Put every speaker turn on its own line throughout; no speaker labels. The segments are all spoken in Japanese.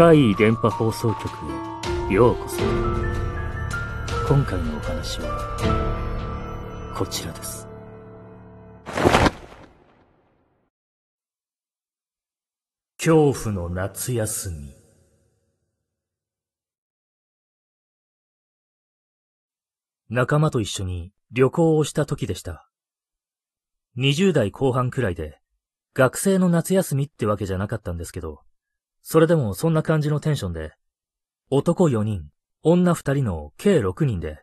怪異電波放送局へようこそ。今回のお話は、こちらです。恐怖の夏休み。仲間と一緒に旅行をした時でした。20代後半くらいで、学生の夏休みってわけじゃなかったんですけど、それでもそんな感じのテンションで、男4人、女2人の計6人で、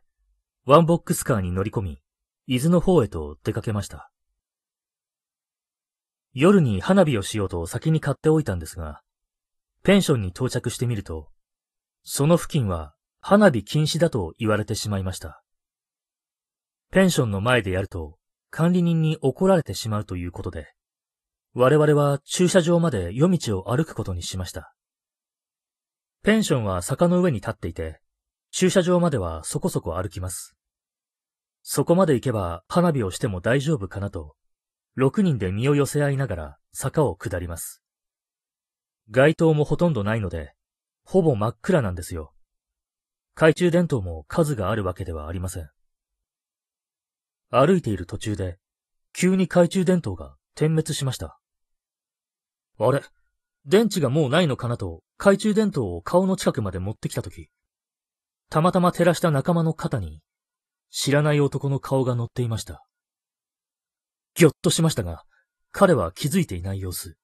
ワンボックスカーに乗り込み、伊豆の方へと出かけました。夜に花火をしようと先に買っておいたんですが、ペンションに到着してみると、その付近は花火禁止だと言われてしまいました。ペンションの前でやると管理人に怒られてしまうということで、我々は駐車場まで夜道を歩くことにしました。ペンションは坂の上に立っていて、駐車場まではそこそこ歩きます。そこまで行けば花火をしても大丈夫かなと、6人で身を寄せ合いながら坂を下ります。街灯もほとんどないので、ほぼ真っ暗なんですよ。懐中電灯も数があるわけではありません。歩いている途中で、急に懐中電灯が点滅しました。あれ？電池がもうないのかなと懐中電灯を顔の近くまで持ってきたとき、たまたま照らした仲間の肩に、知らない男の顔が乗っていました。ぎょっとしましたが、彼は気づいていない様子。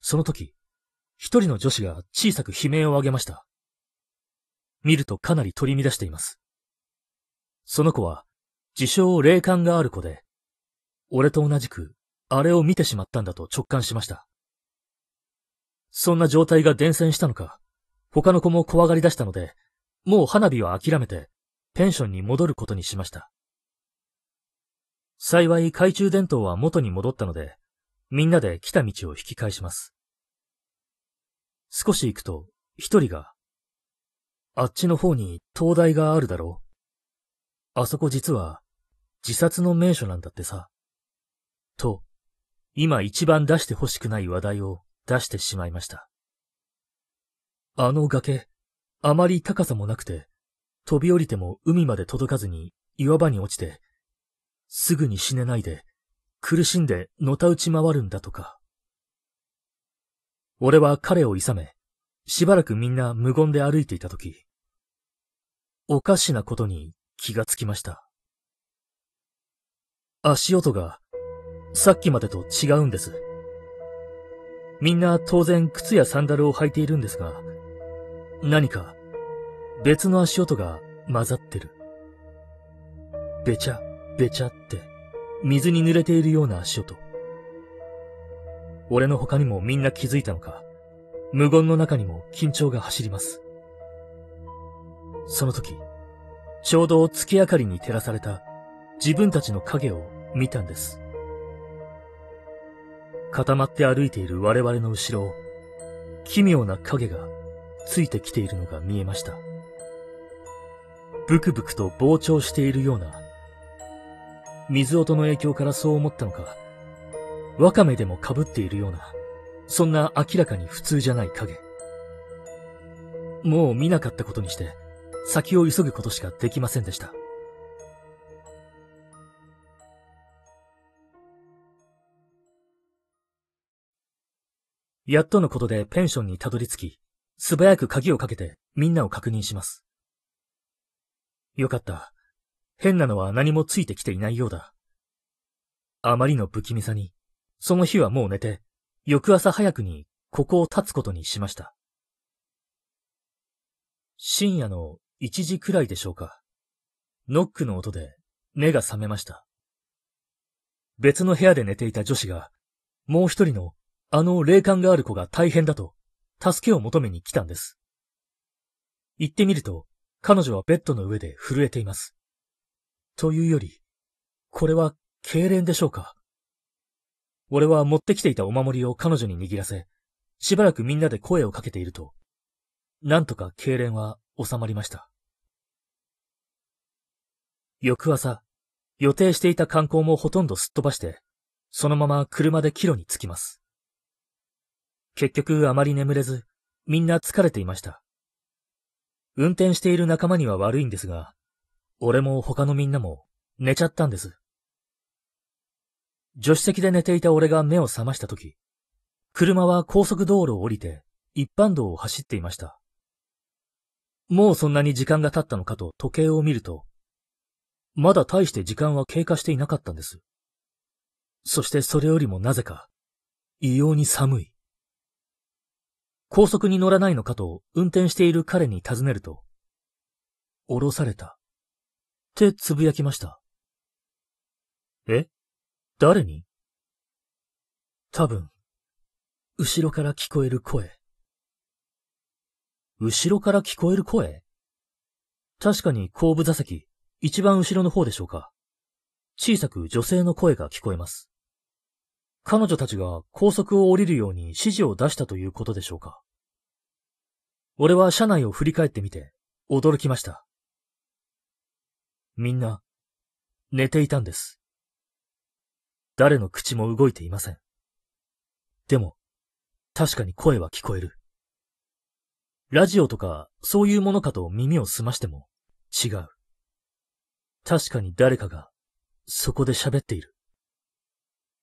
その時、一人の女子が小さく悲鳴を上げました。見るとかなり取り乱しています。その子は、自称霊感がある子で、俺と同じく、あれを見てしまったんだと直感しました。そんな状態が伝染したのか、他の子も怖がり出したので、もう花火は諦めて、ペンションに戻ることにしました。幸い懐中電灯は元に戻ったので、みんなで来た道を引き返します。少し行くと、一人が、あっちの方に灯台があるだろう。あそこ実は、自殺の名所なんだってさ。と、今一番出してほしくない話題を出してしまいました。あの崖、あまり高さもなくて、飛び降りても海まで届かずに岩場に落ちて、すぐに死ねないで、苦しんでのたうち回るんだとか。俺は彼を諌め、しばらくみんな無言で歩いていたとき、おかしなことに気がつきました。足音が、さっきまでと違うんです。みんな当然靴やサンダルを履いているんですが、何か別の足音が混ざってる。べちゃ、べちゃって、水に濡れているような足音。俺の他にもみんな気づいたのか、無言の中にも緊張が走ります。その時、ちょうど月明かりに照らされた自分たちの影を見たんです。固まって歩いている我々の後ろを、奇妙な影がついてきているのが見えました。ブクブクと膨張しているような、水音の影響からそう思ったのか、ワカメでも被っているような、そんな明らかに普通じゃない影。もう見なかったことにして、先を急ぐことしかできませんでした。やっとのことでペンションにたどり着き、素早く鍵をかけてみんなを確認します。よかった。変なのは何もついてきていないようだ。あまりの不気味さに、その日はもう寝て、翌朝早くにここを立つことにしました。深夜の1時くらいでしょうか。ノックの音で目が覚めました。別の部屋で寝ていた女子が、もう一人のあの霊感がある子が大変だと、助けを求めに来たんです。行ってみると、彼女はベッドの上で震えています。というより、これは痙攣でしょうか？俺は持ってきていたお守りを彼女に握らせ、しばらくみんなで声をかけていると、なんとか痙攣は収まりました。翌朝、予定していた観光もほとんどすっ飛ばして、そのまま車で帰路に着きます。結局あまり眠れず、みんな疲れていました。運転している仲間には悪いんですが、俺も他のみんなも寝ちゃったんです。助手席で寝ていた俺が目を覚ましたとき、車は高速道路を降りて一般道を走っていました。もうそんなに時間が経ったのかと時計を見ると、まだ大して時間は経過していなかったんです。そしてそれよりもなぜか、異様に寒い。高速に乗らないのかと運転している彼に尋ねると、降ろされた。ってつぶやきました。え？誰に？多分、後ろから聞こえる声。後ろから聞こえる声？確かに後部座席、一番後ろの方でしょうか。小さく女性の声が聞こえます。彼女たちが高速を降りるように指示を出したということでしょうか。俺は車内を振り返ってみて、驚きました。みんな、寝ていたんです。誰の口も動いていません。でも、確かに声は聞こえる。ラジオとか、そういうものかと耳を澄ましても、違う。確かに誰かが、そこで喋っている。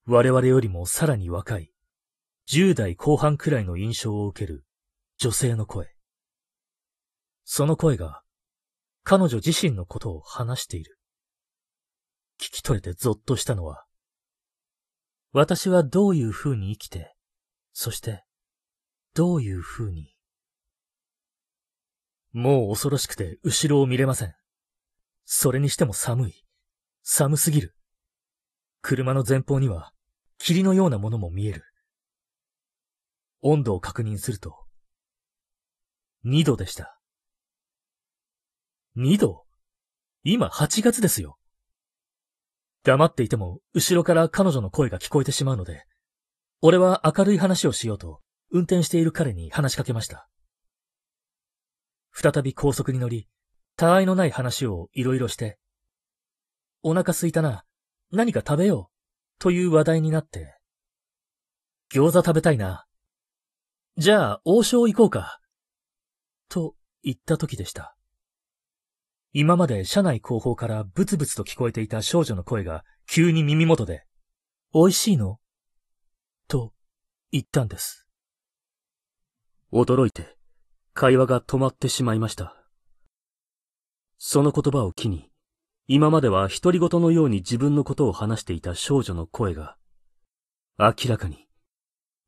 我々よりもさらに若い、10代後半くらいの印象を受ける女性の声。その声が、彼女自身のことを話している。聞き取れてゾッとしたのは、私はどういう風に生きて、そして、どういう風に。もう恐ろしくて後ろを見れません。それにしても寒い。寒すぎる。車の前方には霧のようなものも見える。温度を確認すると、2度でした。2度？今8月ですよ。黙っていても後ろから彼女の声が聞こえてしまうので、俺は明るい話をしようと運転している彼に話しかけました。再び高速に乗り、他愛のない話をいろいろして、お腹すいたな、何か食べよう、という話題になって、餃子食べたいな。じゃあ、王将行こうか。と言った時でした。今まで車内後方からブツブツと聞こえていた少女の声が急に耳元で、美味しいの？と言ったんです。
驚いて、会話が止まってしまいました。その言葉を機に、今までは独り言のように自分のことを話していた少女の声が、明らかに、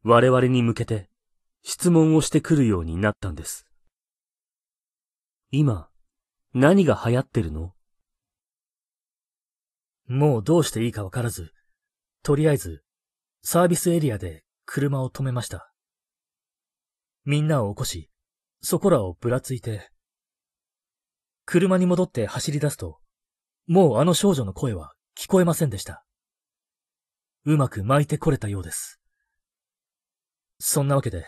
我々に向けて質問をしてくるようになったんです。今、何が流行ってるの？
もうどうしていいかわからず、とりあえず、サービスエリアで車を止めました。みんなを起こし、そこらをぶらついて、車に戻って走り出すと、もうあの少女の声は聞こえませんでした。うまく巻いてこれたようです。そんなわけで、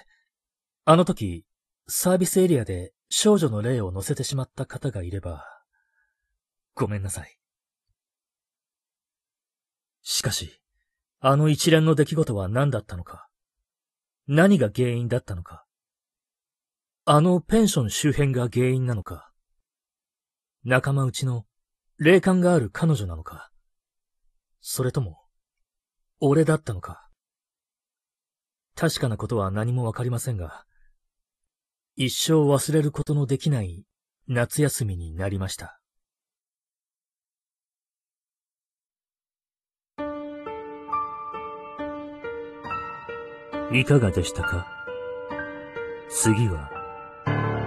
あの時、サービスエリアで少女の霊を乗せてしまった方がいれば、ごめんなさい。しかし、あの一連の出来事は何だったのか。何が原因だったのか。あのペンション周辺が原因なのか。仲間内の霊感がある彼女なのか？それとも、俺だったのか？確かなことは何もわかりませんが、一生忘れることのできない夏休みになりました。
いかがでしたか？次は、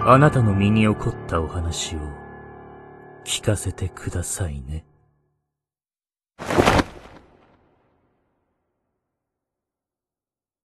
あなたの身に起こったお話を聞かせてくださいね。